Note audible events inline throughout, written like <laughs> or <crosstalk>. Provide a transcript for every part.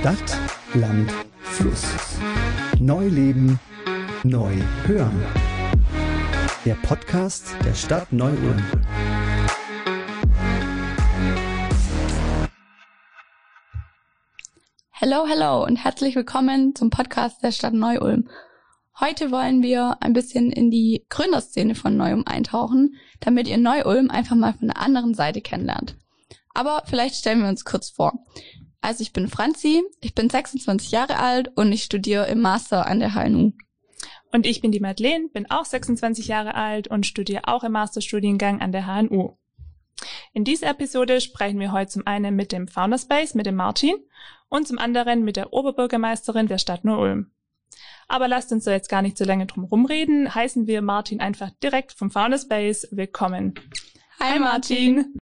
Stadt, Land, Fluss. Neu leben, neu hören. Der Podcast der Stadt Neu-Ulm. Hello, hello und herzlich willkommen zum Podcast der Stadt Neu-Ulm. Heute wollen wir ein bisschen in die Gründerszene von Neu-Ulm eintauchen, damit ihr Neu-Ulm einfach mal von der anderen Seite kennenlernt. Aber vielleicht stellen wir uns kurz vor. Also ich bin Franzi, ich bin 26 Jahre alt und ich studiere im Master an der HNU. Und ich bin die Madeleine, bin auch 26 Jahre alt und studiere auch im Masterstudiengang an der HNU. In dieser Episode sprechen wir heute zum einen mit dem Founderspace, mit dem Martin, und zum anderen mit der Oberbürgermeisterin der Stadt Neu-Ulm. Aber lasst uns da jetzt gar nicht so lange drum rumreden, heißen wir Martin einfach direkt vom Founderspace willkommen. Hi Martin!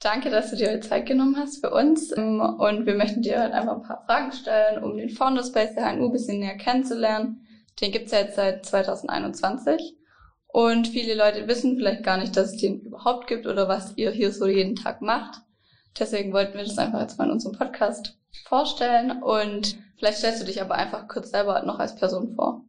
Danke, dass du dir heute Zeit genommen hast für uns. Und wir möchten dir halt einfach ein paar Fragen stellen, um den Founderspace der HNU ein bisschen näher kennenzulernen. Den gibt's ja jetzt seit 2021. Und viele Leute wissen vielleicht gar nicht, dass es den überhaupt gibt oder was ihr hier so jeden Tag macht. Deswegen wollten wir das einfach jetzt mal in unserem Podcast vorstellen. Und vielleicht stellst du dich aber einfach kurz selber noch als Person vor.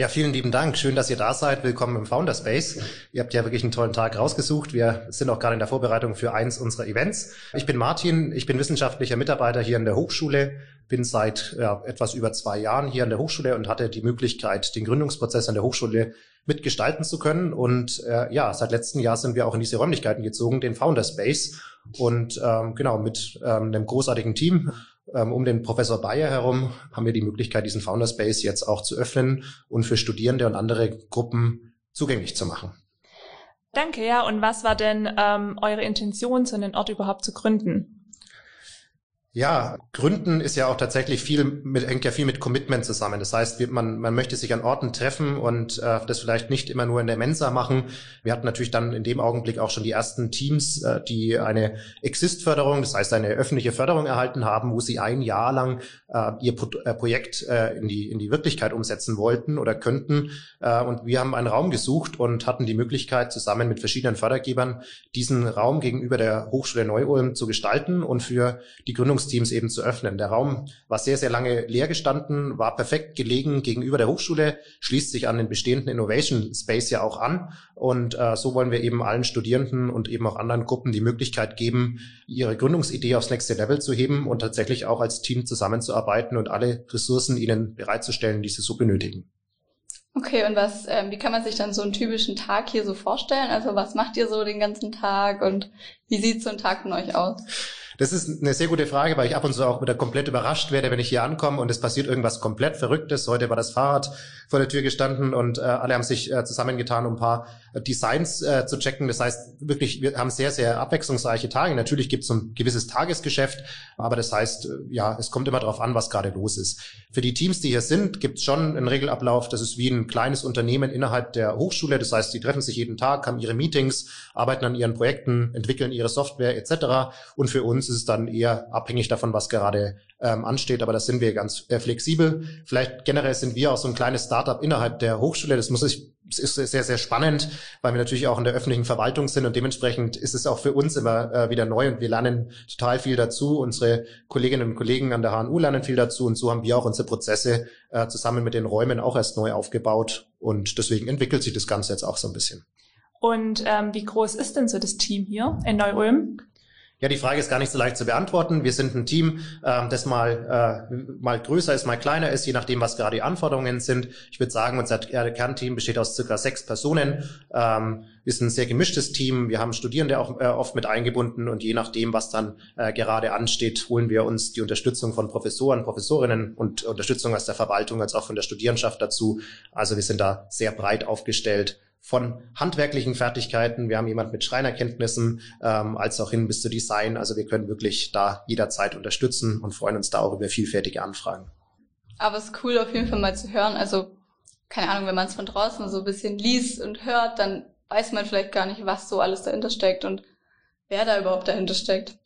Ja, vielen lieben Dank. Schön, dass ihr da seid. Willkommen im Founderspace. Ihr habt ja wirklich einen tollen Tag rausgesucht. Wir sind auch gerade in der Vorbereitung für eins unserer Events. Ich bin Martin. Ich bin wissenschaftlicher Mitarbeiter hier an der Hochschule. Bin seit ja, etwas über zwei Jahren hier an der Hochschule und hatte die Möglichkeit, den Gründungsprozess an der Hochschule mitgestalten zu können. Und äh, ja, seit letztem Jahr sind wir auch in diese Räumlichkeiten gezogen, den Founderspace. Und ähm, genau, mit ähm, einem großartigen Team um den Professor Bayer herum haben wir die Möglichkeit, diesen Founderspace jetzt auch zu öffnen und für Studierende und andere Gruppen zugänglich zu machen. Danke, ja. Und was war denn ähm, eure Intention, so einen Ort überhaupt zu gründen? Ja, Gründen ist ja auch tatsächlich viel mit, hängt ja viel mit Commitment zusammen. Das heißt, man, man möchte sich an Orten treffen und äh, das vielleicht nicht immer nur in der Mensa machen. Wir hatten natürlich dann in dem Augenblick auch schon die ersten Teams, äh, die eine Exist-Förderung, das heißt eine öffentliche Förderung erhalten haben, wo sie ein Jahr lang äh, ihr Pro äh, Projekt äh, in, die, in die Wirklichkeit umsetzen wollten oder könnten. Äh, und wir haben einen Raum gesucht und hatten die Möglichkeit, zusammen mit verschiedenen Fördergebern diesen Raum gegenüber der Hochschule Neu-Ulm zu gestalten und für die Gründung Gründungsteams eben zu öffnen. Der Raum war sehr, sehr lange leer gestanden, war perfekt gelegen gegenüber der Hochschule, schließt sich an den bestehenden Innovation Space ja auch an. Und äh, so wollen wir eben allen Studierenden und eben auch anderen Gruppen die Möglichkeit geben, ihre Gründungsidee aufs nächste Level zu heben und tatsächlich auch als Team zusammenzuarbeiten und alle Ressourcen ihnen bereitzustellen, die sie so benötigen. Okay, und was, ähm, wie kann man sich dann so einen typischen Tag hier so vorstellen? Also was macht ihr so den ganzen Tag und wie sieht so ein Tag von euch aus? Das ist eine sehr gute Frage, weil ich ab und zu auch wieder komplett überrascht werde, wenn ich hier ankomme und es passiert irgendwas komplett Verrücktes. Heute war das Fahrrad vor der Tür gestanden und äh, alle haben sich äh, zusammengetan, um ein paar äh, Designs äh, zu checken. Das heißt, wirklich, wir haben sehr, sehr abwechslungsreiche Tage. Natürlich gibt es ein gewisses Tagesgeschäft, aber das heißt, äh, ja, es kommt immer darauf an, was gerade los ist. Für die Teams, die hier sind, gibt es schon einen Regelablauf. Das ist wie ein kleines Unternehmen innerhalb der Hochschule. Das heißt, die treffen sich jeden Tag, haben ihre Meetings, arbeiten an ihren Projekten, entwickeln ihre Software etc. Und für uns ist es dann eher abhängig davon, was gerade ähm, ansteht. Aber da sind wir ganz äh, flexibel. Vielleicht generell sind wir auch so ein kleines Startup innerhalb der Hochschule. Das muss ich es ist sehr, sehr spannend, weil wir natürlich auch in der öffentlichen Verwaltung sind und dementsprechend ist es auch für uns immer äh, wieder neu und wir lernen total viel dazu. Unsere Kolleginnen und Kollegen an der HNU lernen viel dazu und so haben wir auch unsere Prozesse äh, zusammen mit den Räumen auch erst neu aufgebaut und deswegen entwickelt sich das Ganze jetzt auch so ein bisschen. Und ähm, wie groß ist denn so das Team hier in Neu-Ulm? Ja, die Frage ist gar nicht so leicht zu beantworten. Wir sind ein Team, äh, das mal, äh, mal größer ist, mal kleiner ist, je nachdem, was gerade die Anforderungen sind. Ich würde sagen, unser Kernteam besteht aus circa sechs Personen. Ähm, ist ein sehr gemischtes Team. Wir haben Studierende auch äh, oft mit eingebunden und je nachdem, was dann äh, gerade ansteht, holen wir uns die Unterstützung von Professoren, Professorinnen und Unterstützung aus der Verwaltung als auch von der Studierenschaft dazu. Also wir sind da sehr breit aufgestellt von handwerklichen Fertigkeiten. Wir haben jemand mit Schreinerkenntnissen, ähm, als auch hin bis zu Design. Also wir können wirklich da jederzeit unterstützen und freuen uns da auch über vielfältige Anfragen. Aber es ist cool auf jeden Fall mal zu hören. Also keine Ahnung, wenn man es von draußen so ein bisschen liest und hört, dann weiß man vielleicht gar nicht, was so alles dahinter steckt und wer da überhaupt dahinter steckt.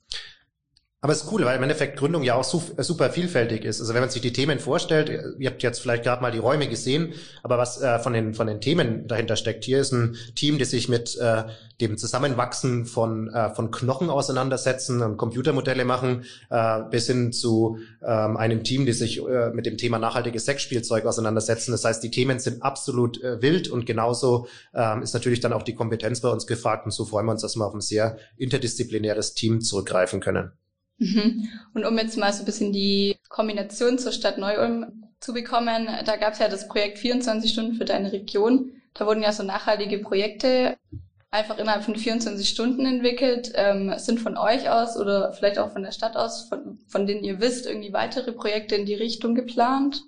Aber es ist cool, weil im Endeffekt Gründung ja auch super vielfältig ist. Also wenn man sich die Themen vorstellt, ihr habt jetzt vielleicht gerade mal die Räume gesehen, aber was äh, von, den, von den Themen dahinter steckt, hier ist ein Team, das sich mit äh, dem Zusammenwachsen von, äh, von Knochen auseinandersetzen und Computermodelle machen, äh, bis hin zu ähm, einem Team, das sich äh, mit dem Thema nachhaltiges Sexspielzeug auseinandersetzen. Das heißt, die Themen sind absolut äh, wild und genauso ähm, ist natürlich dann auch die Kompetenz bei uns gefragt und so freuen wir uns, dass wir auf ein sehr interdisziplinäres Team zurückgreifen können. Mhm. Und um jetzt mal so ein bisschen die Kombination zur Stadt Neu-Ulm zu bekommen, da gab es ja das Projekt 24 Stunden für deine Region. Da wurden ja so nachhaltige Projekte einfach innerhalb von 24 Stunden entwickelt. Ähm, sind von euch aus oder vielleicht auch von der Stadt aus, von, von denen ihr wisst, irgendwie weitere Projekte in die Richtung geplant?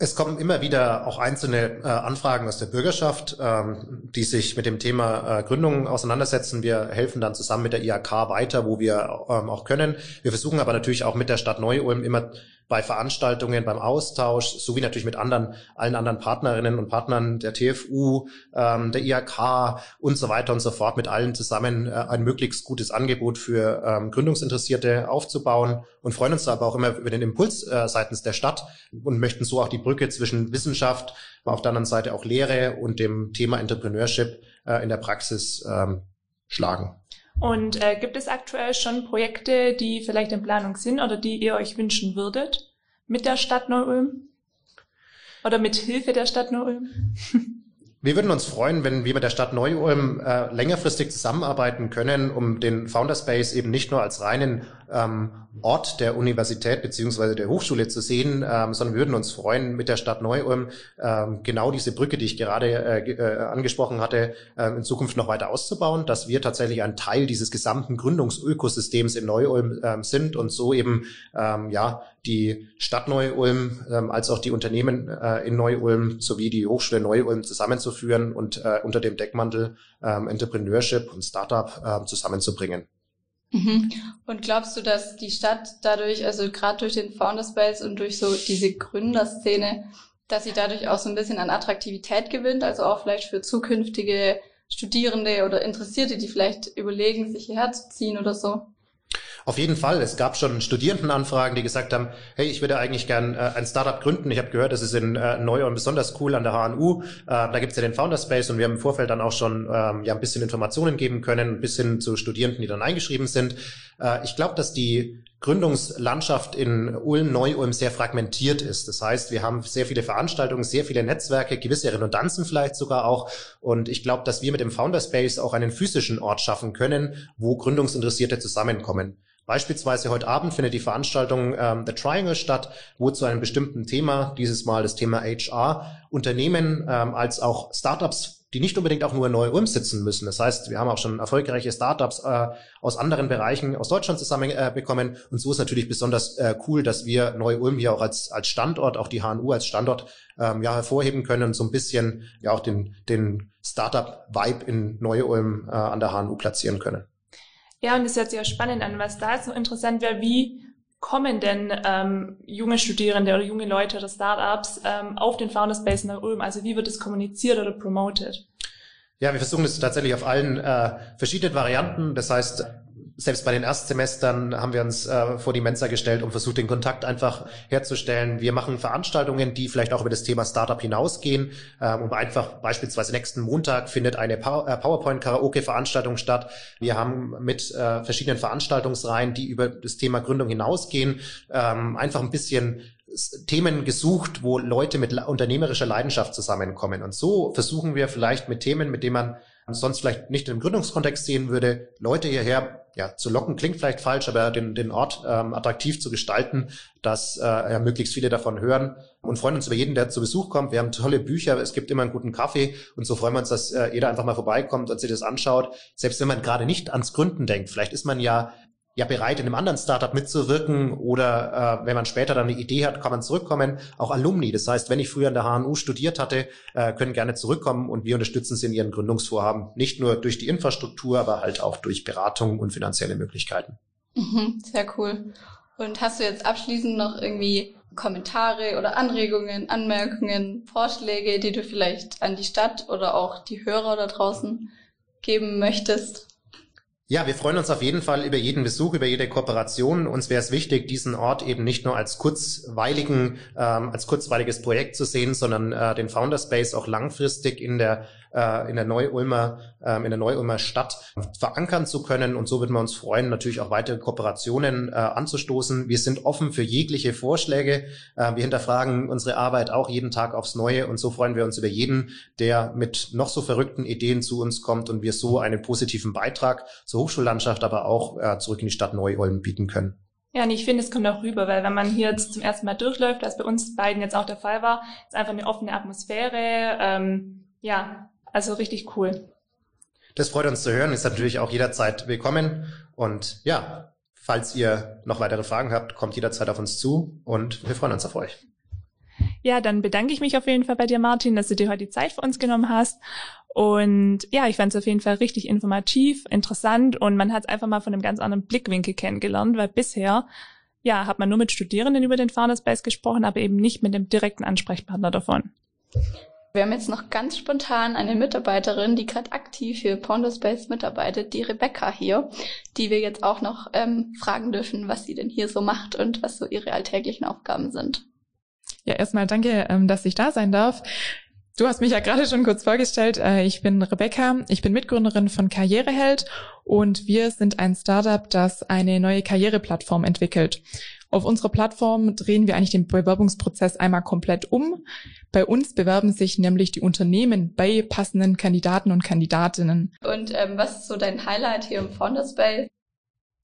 Es kommen immer wieder auch einzelne äh, Anfragen aus der Bürgerschaft, ähm, die sich mit dem Thema äh, Gründung auseinandersetzen. Wir helfen dann zusammen mit der IHK weiter, wo wir ähm, auch können. Wir versuchen aber natürlich auch mit der Stadt Neu-Ulm immer bei Veranstaltungen, beim Austausch, sowie natürlich mit anderen, allen anderen Partnerinnen und Partnern der TFU, ähm, der IHK und so weiter und so fort, mit allen zusammen äh, ein möglichst gutes Angebot für ähm, Gründungsinteressierte aufzubauen und freuen uns aber auch immer über den Impuls äh, seitens der Stadt und möchten so auch die Brücke zwischen Wissenschaft, aber auf der anderen Seite auch Lehre und dem Thema Entrepreneurship äh, in der Praxis ähm, schlagen. Und äh, gibt es aktuell schon Projekte, die vielleicht in Planung sind oder die ihr euch wünschen würdet mit der Stadt Neu-Ulm? Oder mit Hilfe der Stadt Neu-Ulm? <laughs> Wir würden uns freuen, wenn wir mit der Stadt Neu-Ulm äh, längerfristig zusammenarbeiten können, um den Founderspace eben nicht nur als reinen ähm, Ort der Universität beziehungsweise der Hochschule zu sehen, ähm, sondern würden uns freuen, mit der Stadt Neu-Ulm ähm, genau diese Brücke, die ich gerade äh, äh, angesprochen hatte, äh, in Zukunft noch weiter auszubauen, dass wir tatsächlich ein Teil dieses gesamten Gründungsökosystems in Neu-Ulm ähm, sind und so eben ähm, ja die Stadt Neu-Ulm ähm, als auch die Unternehmen äh, in Neu-Ulm sowie die Hochschule Neu-Ulm zusammenzuführen und äh, unter dem Deckmantel ähm, Entrepreneurship und Startup äh, zusammenzubringen. Mhm. Und glaubst du, dass die Stadt dadurch, also gerade durch den Founderspace und durch so diese Gründerszene, dass sie dadurch auch so ein bisschen an Attraktivität gewinnt, also auch vielleicht für zukünftige Studierende oder Interessierte, die vielleicht überlegen, sich hierher zu ziehen oder so? Auf jeden Fall. Es gab schon Studierendenanfragen, die gesagt haben, hey, ich würde eigentlich gern äh, ein Startup gründen. Ich habe gehört, das ist in äh, Neu und besonders cool an der HNU. Äh, da gibt's ja den Founder und wir haben im Vorfeld dann auch schon ähm, ja ein bisschen Informationen geben können, ein bisschen zu Studierenden, die dann eingeschrieben sind. Äh, ich glaube, dass die Gründungslandschaft in Ulm, Neu-Ulm sehr fragmentiert ist. Das heißt, wir haben sehr viele Veranstaltungen, sehr viele Netzwerke, gewisse Redundanzen vielleicht sogar auch. Und ich glaube, dass wir mit dem Founderspace auch einen physischen Ort schaffen können, wo Gründungsinteressierte zusammenkommen. Beispielsweise heute Abend findet die Veranstaltung ähm, The Triangle statt, wo zu einem bestimmten Thema, dieses Mal das Thema HR, Unternehmen ähm, als auch Startups, die nicht unbedingt auch nur in Neu-Ulm sitzen müssen. Das heißt, wir haben auch schon erfolgreiche Startups äh, aus anderen Bereichen aus Deutschland zusammenbekommen. Äh, und so ist natürlich besonders äh, cool, dass wir Neu-Ulm hier auch als, als Standort, auch die HNU als Standort ähm, ja hervorheben können und so ein bisschen ja auch den, den Startup-Vibe in Neu-Ulm äh, an der HNU platzieren können. Ja, und das hört sich auch spannend an. Was da so interessant wäre, wie kommen denn ähm, junge Studierende oder junge Leute oder Startups ähm, auf den Founders Space nach Ulm? Also wie wird es kommuniziert oder promoted? Ja, wir versuchen es tatsächlich auf allen äh, verschiedenen Varianten. Das heißt, selbst bei den Erstsemestern haben wir uns äh, vor die Mensa gestellt und versucht, den Kontakt einfach herzustellen. Wir machen Veranstaltungen, die vielleicht auch über das Thema Startup hinausgehen. Ähm, und einfach beispielsweise nächsten Montag findet eine äh, PowerPoint-Karaoke-Veranstaltung statt. Wir haben mit äh, verschiedenen Veranstaltungsreihen, die über das Thema Gründung hinausgehen, ähm, einfach ein bisschen Themen gesucht, wo Leute mit unternehmerischer Leidenschaft zusammenkommen. Und so versuchen wir vielleicht mit Themen, mit denen man sonst vielleicht nicht im Gründungskontext sehen würde, Leute hierher ja, zu locken klingt vielleicht falsch, aber den, den Ort ähm, attraktiv zu gestalten, dass äh, ja, möglichst viele davon hören und freuen uns über jeden, der zu Besuch kommt. Wir haben tolle Bücher, es gibt immer einen guten Kaffee und so freuen wir uns, dass äh, jeder einfach mal vorbeikommt und sich das anschaut. Selbst wenn man gerade nicht ans Gründen denkt, vielleicht ist man ja ja bereit, in einem anderen Startup mitzuwirken oder äh, wenn man später dann eine Idee hat, kann man zurückkommen. Auch Alumni, das heißt, wenn ich früher an der HNU studiert hatte, äh, können gerne zurückkommen und wir unterstützen sie in ihren Gründungsvorhaben, nicht nur durch die Infrastruktur, aber halt auch durch Beratung und finanzielle Möglichkeiten. Mhm, sehr cool. Und hast du jetzt abschließend noch irgendwie Kommentare oder Anregungen, Anmerkungen, Vorschläge, die du vielleicht an die Stadt oder auch die Hörer da draußen geben möchtest? Ja, wir freuen uns auf jeden Fall über jeden Besuch, über jede Kooperation. Uns wäre es wichtig, diesen Ort eben nicht nur als kurzweiligen, ähm, als kurzweiliges Projekt zu sehen, sondern äh, den Founderspace auch langfristig in der äh, in der Neu-Ulmer, ähm, in der Neu-Ulmer Stadt verankern zu können. Und so würden wir uns freuen, natürlich auch weitere Kooperationen äh, anzustoßen. Wir sind offen für jegliche Vorschläge. Äh, wir hinterfragen unsere Arbeit auch jeden Tag aufs Neue. Und so freuen wir uns über jeden, der mit noch so verrückten Ideen zu uns kommt und wir so einen positiven Beitrag zur Hochschullandschaft, aber auch zurück in die Stadt Neu-Ulm bieten können. Ja, und ich finde, es kommt auch rüber, weil wenn man hier jetzt zum ersten Mal durchläuft, was bei uns beiden jetzt auch der Fall war, ist einfach eine offene Atmosphäre. Ähm, ja, also richtig cool. Das freut uns zu hören, ist natürlich auch jederzeit willkommen. Und ja, falls ihr noch weitere Fragen habt, kommt jederzeit auf uns zu und wir freuen uns auf euch. Ja, dann bedanke ich mich auf jeden Fall bei dir, Martin, dass du dir heute die Zeit für uns genommen hast. Und ja, ich fand es auf jeden Fall richtig informativ, interessant und man hat es einfach mal von einem ganz anderen Blickwinkel kennengelernt, weil bisher ja, hat man nur mit Studierenden über den Founderspace gesprochen, aber eben nicht mit dem direkten Ansprechpartner davon. Wir haben jetzt noch ganz spontan eine Mitarbeiterin, die gerade aktiv für Space mitarbeitet, die Rebecca hier, die wir jetzt auch noch ähm, fragen dürfen, was sie denn hier so macht und was so ihre alltäglichen Aufgaben sind. Ja, erstmal danke, ähm, dass ich da sein darf. Du hast mich ja gerade schon kurz vorgestellt. Äh, ich bin Rebecca, ich bin Mitgründerin von Karriereheld und wir sind ein Startup, das eine neue Karriereplattform entwickelt. Auf unserer Plattform drehen wir eigentlich den Bewerbungsprozess einmal komplett um. Bei uns bewerben sich nämlich die Unternehmen bei passenden Kandidaten und Kandidatinnen. Und ähm, was ist so dein Highlight hier im Founders Bay?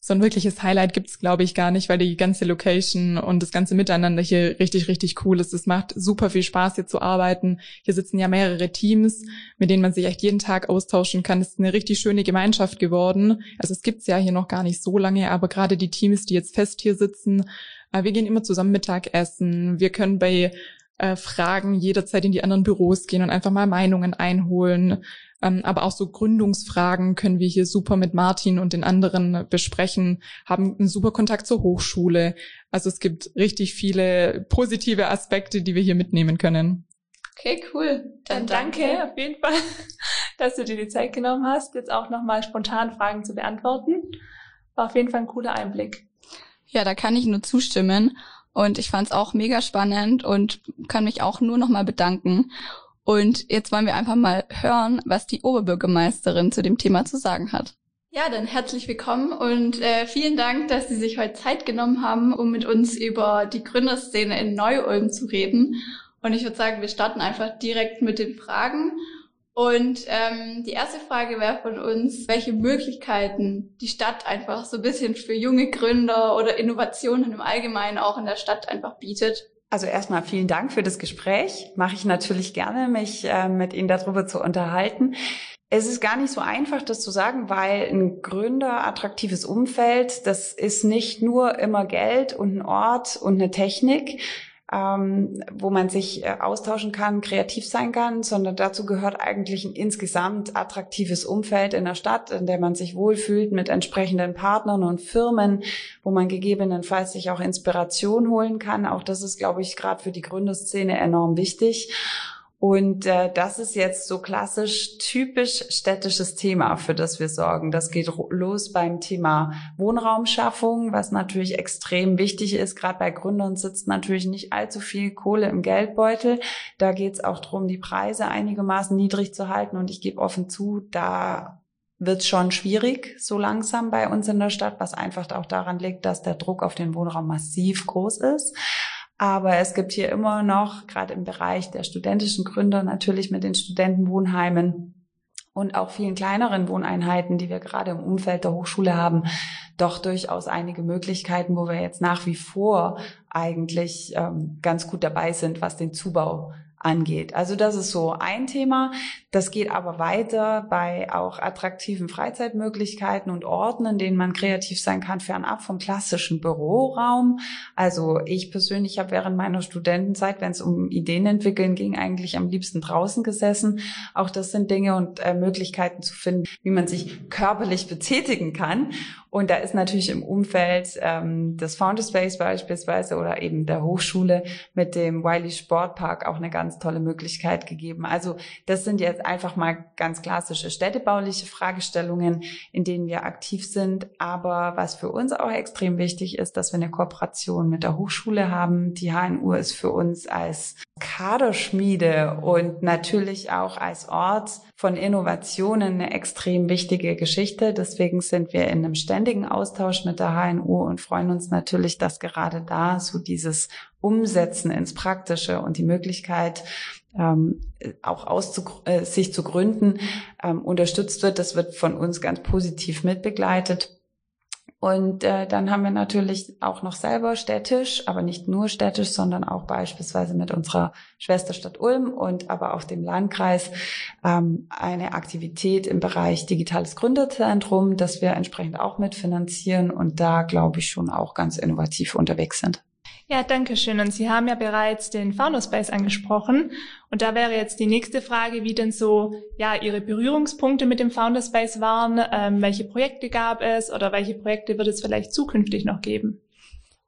So ein wirkliches Highlight gibt's glaube ich, gar nicht, weil die ganze Location und das ganze Miteinander hier richtig, richtig cool ist. Es macht super viel Spaß, hier zu arbeiten. Hier sitzen ja mehrere Teams, mit denen man sich echt jeden Tag austauschen kann. Es ist eine richtig schöne Gemeinschaft geworden. Also es gibt's ja hier noch gar nicht so lange, aber gerade die Teams, die jetzt fest hier sitzen, äh, wir gehen immer zusammen Mittagessen. Wir können bei äh, Fragen jederzeit in die anderen Büros gehen und einfach mal Meinungen einholen. Ähm, aber auch so Gründungsfragen können wir hier super mit Martin und den anderen besprechen, haben einen super Kontakt zur Hochschule. Also es gibt richtig viele positive Aspekte, die wir hier mitnehmen können. Okay, cool. Dann, Dann danke, danke auf jeden Fall, <laughs> dass du dir die Zeit genommen hast, jetzt auch nochmal spontan Fragen zu beantworten. War auf jeden Fall ein cooler Einblick. Ja, da kann ich nur zustimmen. Und ich fand es auch mega spannend und kann mich auch nur nochmal bedanken. Und jetzt wollen wir einfach mal hören, was die Oberbürgermeisterin zu dem Thema zu sagen hat. Ja, dann herzlich willkommen und äh, vielen Dank, dass Sie sich heute Zeit genommen haben, um mit uns über die Gründerszene in Neu-Ulm zu reden. Und ich würde sagen, wir starten einfach direkt mit den Fragen. Und ähm, die erste Frage wäre von uns, welche Möglichkeiten die Stadt einfach so ein bisschen für junge Gründer oder Innovationen im Allgemeinen auch in der Stadt einfach bietet. Also erstmal vielen Dank für das Gespräch. Mache ich natürlich gerne, mich äh, mit Ihnen darüber zu unterhalten. Es ist gar nicht so einfach, das zu sagen, weil ein Gründer attraktives Umfeld, das ist nicht nur immer Geld und ein Ort und eine Technik, ähm, wo man sich äh, austauschen kann, kreativ sein kann, sondern dazu gehört eigentlich ein insgesamt attraktives Umfeld in der Stadt, in der man sich wohlfühlt mit entsprechenden Partnern und Firmen, wo man gegebenenfalls sich auch Inspiration holen kann. Auch das ist, glaube ich, gerade für die Gründerszene enorm wichtig. Und äh, das ist jetzt so klassisch typisch städtisches Thema, für das wir sorgen. Das geht los beim Thema Wohnraumschaffung, was natürlich extrem wichtig ist. Gerade bei Gründern sitzt natürlich nicht allzu viel Kohle im Geldbeutel. Da geht es auch darum, die Preise einigermaßen niedrig zu halten. Und ich gebe offen zu, da wird schon schwierig so langsam bei uns in der Stadt, was einfach auch daran liegt, dass der Druck auf den Wohnraum massiv groß ist. Aber es gibt hier immer noch, gerade im Bereich der studentischen Gründer, natürlich mit den Studentenwohnheimen und auch vielen kleineren Wohneinheiten, die wir gerade im Umfeld der Hochschule haben, doch durchaus einige Möglichkeiten, wo wir jetzt nach wie vor eigentlich ähm, ganz gut dabei sind, was den Zubau angeht. Also das ist so ein Thema. Das geht aber weiter bei auch attraktiven Freizeitmöglichkeiten und Orten, in denen man kreativ sein kann, fernab vom klassischen Büroraum. Also ich persönlich habe während meiner Studentenzeit, wenn es um Ideen entwickeln ging, eigentlich am liebsten draußen gesessen. Auch das sind Dinge und äh, Möglichkeiten zu finden, wie man sich körperlich betätigen kann. Und da ist natürlich im Umfeld ähm, des Founderspace beispielsweise oder eben der Hochschule mit dem Wiley Sportpark auch eine ganz ganz tolle Möglichkeit gegeben. Also das sind jetzt einfach mal ganz klassische städtebauliche Fragestellungen, in denen wir aktiv sind. Aber was für uns auch extrem wichtig ist, dass wir eine Kooperation mit der Hochschule haben. Die HNU ist für uns als Kaderschmiede und natürlich auch als Ort von Innovationen eine extrem wichtige Geschichte. Deswegen sind wir in einem ständigen Austausch mit der HNU und freuen uns natürlich, dass gerade da so dieses Umsetzen ins Praktische und die Möglichkeit, ähm, auch auszug äh, sich zu gründen, ähm, unterstützt wird. Das wird von uns ganz positiv mitbegleitet. Und äh, dann haben wir natürlich auch noch selber städtisch, aber nicht nur städtisch, sondern auch beispielsweise mit unserer Schwesterstadt Ulm und aber auch dem Landkreis ähm, eine Aktivität im Bereich digitales Gründerzentrum, das wir entsprechend auch mitfinanzieren und da glaube ich schon auch ganz innovativ unterwegs sind. Ja, danke schön. Und Sie haben ja bereits den Founderspace angesprochen. Und da wäre jetzt die nächste Frage, wie denn so ja Ihre Berührungspunkte mit dem Founderspace waren, ähm, welche Projekte gab es oder welche Projekte wird es vielleicht zukünftig noch geben?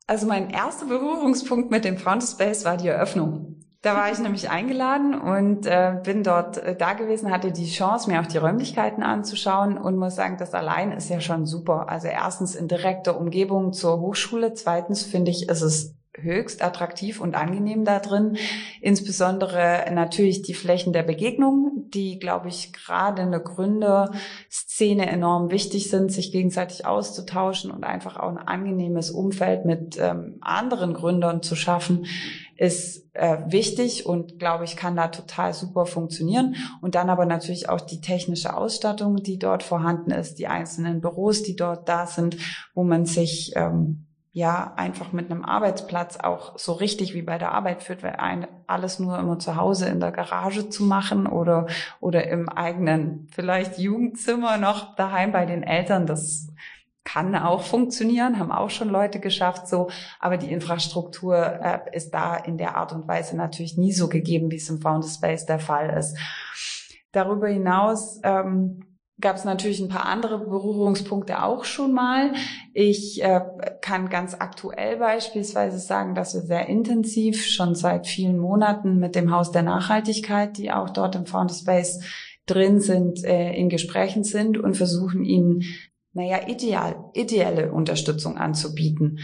Also mein erster Berührungspunkt mit dem Founderspace war die Eröffnung. Da war ich <laughs> nämlich eingeladen und äh, bin dort äh, da gewesen, hatte die Chance, mir auch die Räumlichkeiten anzuschauen und muss sagen, das allein ist ja schon super. Also erstens in direkter Umgebung zur Hochschule, zweitens finde ich, ist es höchst attraktiv und angenehm da drin. Insbesondere natürlich die Flächen der Begegnung, die, glaube ich, gerade in der Gründerszene enorm wichtig sind, sich gegenseitig auszutauschen und einfach auch ein angenehmes Umfeld mit ähm, anderen Gründern zu schaffen, ist äh, wichtig und, glaube ich, kann da total super funktionieren. Und dann aber natürlich auch die technische Ausstattung, die dort vorhanden ist, die einzelnen Büros, die dort da sind, wo man sich ähm, ja einfach mit einem Arbeitsplatz auch so richtig wie bei der Arbeit führt, weil ein, alles nur immer zu Hause in der Garage zu machen oder oder im eigenen vielleicht Jugendzimmer noch daheim bei den Eltern, das kann auch funktionieren, haben auch schon Leute geschafft so, aber die Infrastruktur äh, ist da in der Art und Weise natürlich nie so gegeben, wie es im Founders Space der Fall ist. Darüber hinaus ähm, gab es natürlich ein paar andere Berührungspunkte auch schon mal. Ich äh, kann ganz aktuell beispielsweise sagen, dass wir sehr intensiv schon seit vielen Monaten mit dem Haus der Nachhaltigkeit, die auch dort im Founderspace drin sind, äh, in Gesprächen sind und versuchen ihnen naja, ideal, ideelle Unterstützung anzubieten.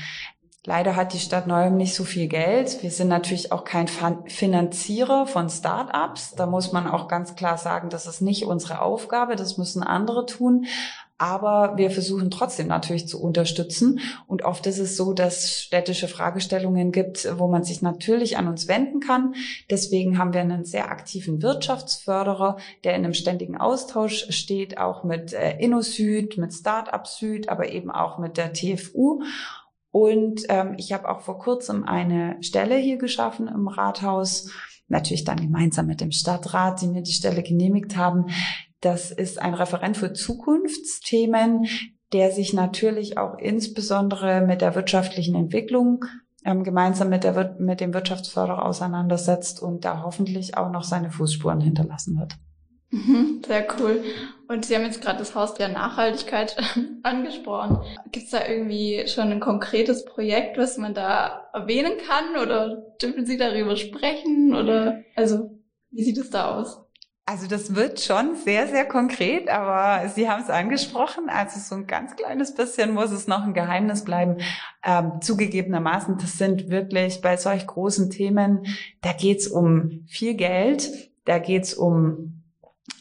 Leider hat die Stadt Neuem nicht so viel Geld. Wir sind natürlich auch kein Finanzierer von Start-ups. Da muss man auch ganz klar sagen, das ist nicht unsere Aufgabe, das müssen andere tun. Aber wir versuchen trotzdem natürlich zu unterstützen. Und oft ist es so, dass städtische Fragestellungen gibt, wo man sich natürlich an uns wenden kann. Deswegen haben wir einen sehr aktiven Wirtschaftsförderer, der in einem ständigen Austausch steht, auch mit äh, InnoSüd, mit Startup Süd, aber eben auch mit der TFU. Und ähm, ich habe auch vor kurzem eine Stelle hier geschaffen im Rathaus, natürlich dann gemeinsam mit dem Stadtrat, die mir die Stelle genehmigt haben. Das ist ein Referent für Zukunftsthemen, der sich natürlich auch insbesondere mit der wirtschaftlichen Entwicklung ähm, gemeinsam mit, der, mit dem Wirtschaftsförderer auseinandersetzt und da hoffentlich auch noch seine Fußspuren hinterlassen wird. Mhm, sehr cool. Und Sie haben jetzt gerade das Haus der Nachhaltigkeit <laughs> angesprochen. Gibt es da irgendwie schon ein konkretes Projekt, was man da erwähnen kann? Oder dürfen Sie darüber sprechen? Oder also wie sieht es da aus? Also das wird schon sehr, sehr konkret, aber Sie haben es angesprochen. Also so ein ganz kleines bisschen muss es noch ein Geheimnis bleiben. Ähm, zugegebenermaßen, das sind wirklich bei solch großen Themen, da geht's um viel Geld, da geht's um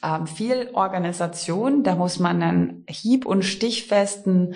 ähm, viel Organisation. Da muss man einen hieb- und stichfesten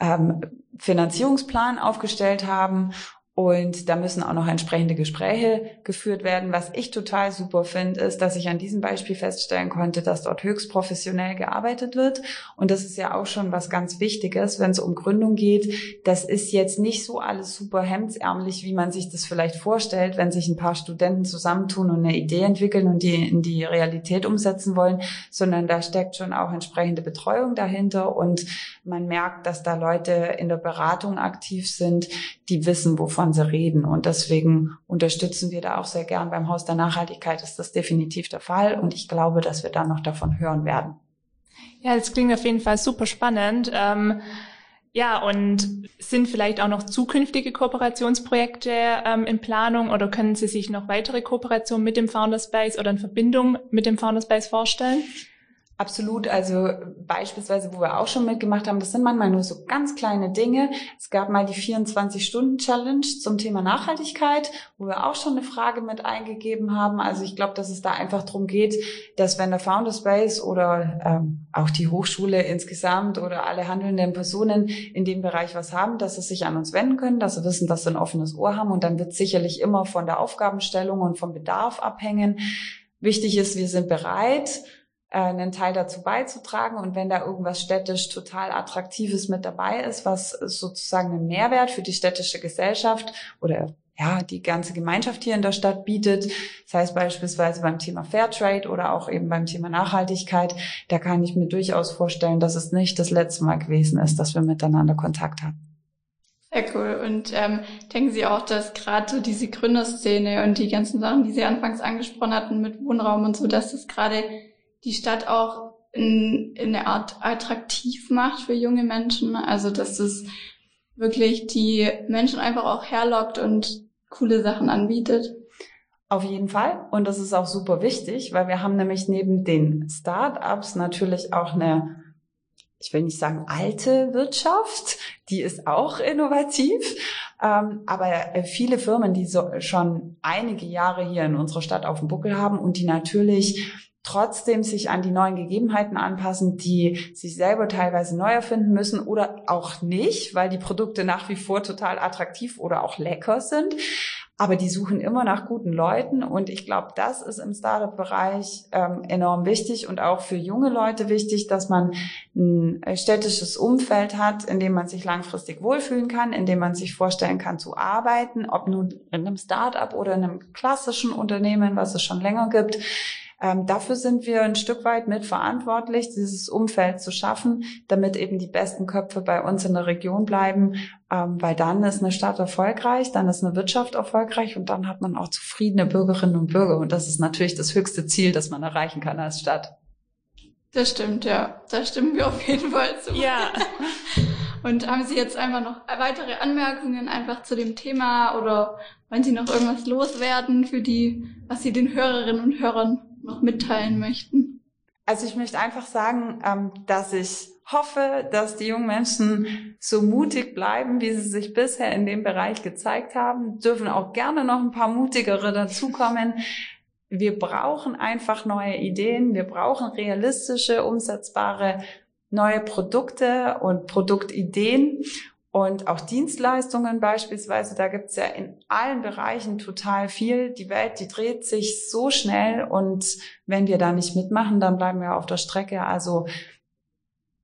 ähm, Finanzierungsplan aufgestellt haben und da müssen auch noch entsprechende Gespräche geführt werden. Was ich total super finde, ist, dass ich an diesem Beispiel feststellen konnte, dass dort höchst professionell gearbeitet wird. Und das ist ja auch schon was ganz Wichtiges, wenn es um Gründung geht. Das ist jetzt nicht so alles super hemdsärmlich, wie man sich das vielleicht vorstellt, wenn sich ein paar Studenten zusammentun und eine Idee entwickeln und die in die Realität umsetzen wollen, sondern da steckt schon auch entsprechende Betreuung dahinter und man merkt, dass da Leute in der Beratung aktiv sind, die wissen, wovon sie reden. Und deswegen unterstützen wir da auch sehr gern. Beim Haus der Nachhaltigkeit ist das definitiv der Fall. Und ich glaube, dass wir dann noch davon hören werden. Ja, das klingt auf jeden Fall super spannend. Ähm Ja, und sind vielleicht auch noch zukünftige Kooperationsprojekte ähm, in Planung oder können Sie sich noch weitere Kooperationen mit dem Founderspace oder in Verbindung mit dem Founderspace vorstellen? Absolut. Also beispielsweise, wo wir auch schon mitgemacht haben, das sind manchmal nur so ganz kleine Dinge. Es gab mal die 24-Stunden-Challenge zum Thema Nachhaltigkeit, wo wir auch schon eine Frage mit eingegeben haben. Also ich glaube, dass es da einfach darum geht, dass wenn der Founderspace oder ähm, auch die Hochschule insgesamt oder alle handelnden Personen in dem Bereich was haben, dass sie sich an uns wenden können, dass sie wissen, dass sie ein offenes Ohr haben. Und dann wird sicherlich immer von der Aufgabenstellung und vom Bedarf abhängen. Wichtig ist, wir sind bereit, einen Teil dazu beizutragen. Und wenn da irgendwas städtisch total Attraktives mit dabei ist, was sozusagen einen Mehrwert für die städtische Gesellschaft oder ja, die ganze Gemeinschaft hier in der Stadt bietet, das heißt beispielsweise beim Thema Fairtrade oder auch eben beim Thema Nachhaltigkeit, da kann ich mir durchaus vorstellen, dass es nicht das letzte Mal gewesen ist, dass wir miteinander Kontakt hatten. Sehr cool. Und ähm, denken Sie auch, dass gerade so diese Gründerszene und die ganzen Sachen, die Sie anfangs angesprochen hatten mit Wohnraum und so, dass das gerade die Stadt auch in, in eine Art attraktiv macht für junge Menschen. Also dass es wirklich die Menschen einfach auch herlockt und coole Sachen anbietet. Auf jeden Fall. Und das ist auch super wichtig, weil wir haben nämlich neben den Start-ups natürlich auch eine, ich will nicht sagen alte Wirtschaft, die ist auch innovativ. Ähm, aber viele Firmen, die so schon einige Jahre hier in unserer Stadt auf dem Buckel haben und die natürlich trotzdem sich an die neuen Gegebenheiten anpassen, die sich selber teilweise neu erfinden müssen oder auch nicht, weil die Produkte nach wie vor total attraktiv oder auch lecker sind. Aber die suchen immer nach guten Leuten und ich glaube, das ist im Startup-Bereich ähm, enorm wichtig und auch für junge Leute wichtig, dass man ein städtisches Umfeld hat, in dem man sich langfristig wohlfühlen kann, in dem man sich vorstellen kann zu arbeiten, ob nun in einem Startup oder in einem klassischen Unternehmen, was es schon länger gibt ähm, dafür sind wir ein Stück weit mitverantwortlich, dieses Umfeld zu schaffen, damit eben die besten Köpfe bei uns in der Region bleiben, ähm, weil dann ist eine Stadt erfolgreich, dann ist eine Wirtschaft erfolgreich und dann hat man auch zufriedene Bürgerinnen und Bürger. Und das ist natürlich das höchste Ziel, das man erreichen kann als Stadt. Das stimmt, ja. Da stimmen wir auf jeden Fall zu. Ja. <laughs> Und haben Sie jetzt einfach noch weitere Anmerkungen einfach zu dem Thema oder wollen Sie noch irgendwas loswerden für die, was Sie den Hörerinnen und Hörern noch mitteilen möchten? Also ich möchte einfach sagen, ähm, dass ich hoffe, dass die jungen Menschen so mutig bleiben, wie sie sich bisher in dem Bereich gezeigt haben. Dürfen auch gerne noch ein paar mutigere dazukommen. Wir brauchen einfach neue Ideen. Wir brauchen realistische, umsetzbare neue Produkte und Produktideen. Und auch Dienstleistungen beispielsweise, da gibt's ja in allen Bereichen total viel. Die Welt, die dreht sich so schnell und wenn wir da nicht mitmachen, dann bleiben wir auf der Strecke. Also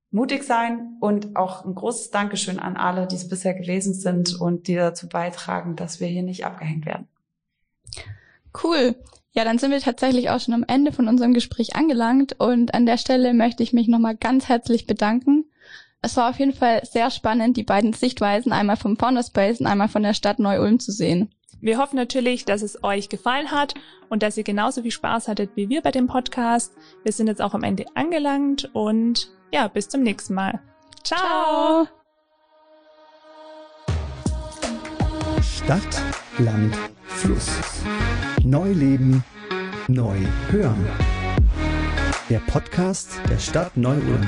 mutig sein und auch ein großes Dankeschön an alle, die es bisher gewesen sind und die dazu beitragen, dass wir hier nicht abgehängt werden. Cool. Ja, dann sind wir tatsächlich auch schon am Ende von unserem Gespräch angelangt und an der Stelle möchte ich mich nochmal ganz herzlich bedanken es war auf jeden Fall sehr spannend, die beiden Sichtweisen einmal vom Founderspace und einmal von der Stadt Neu-Ulm zu sehen. Wir hoffen natürlich, dass es euch gefallen hat und dass ihr genauso viel Spaß hattet wie wir bei dem Podcast. Wir sind jetzt auch am Ende angelangt und ja, bis zum nächsten Mal. Ciao! Ciao. Stadt, Land, Fluss. Neu leben, neu hören. Der Podcast der Stadt Neu-Ulm.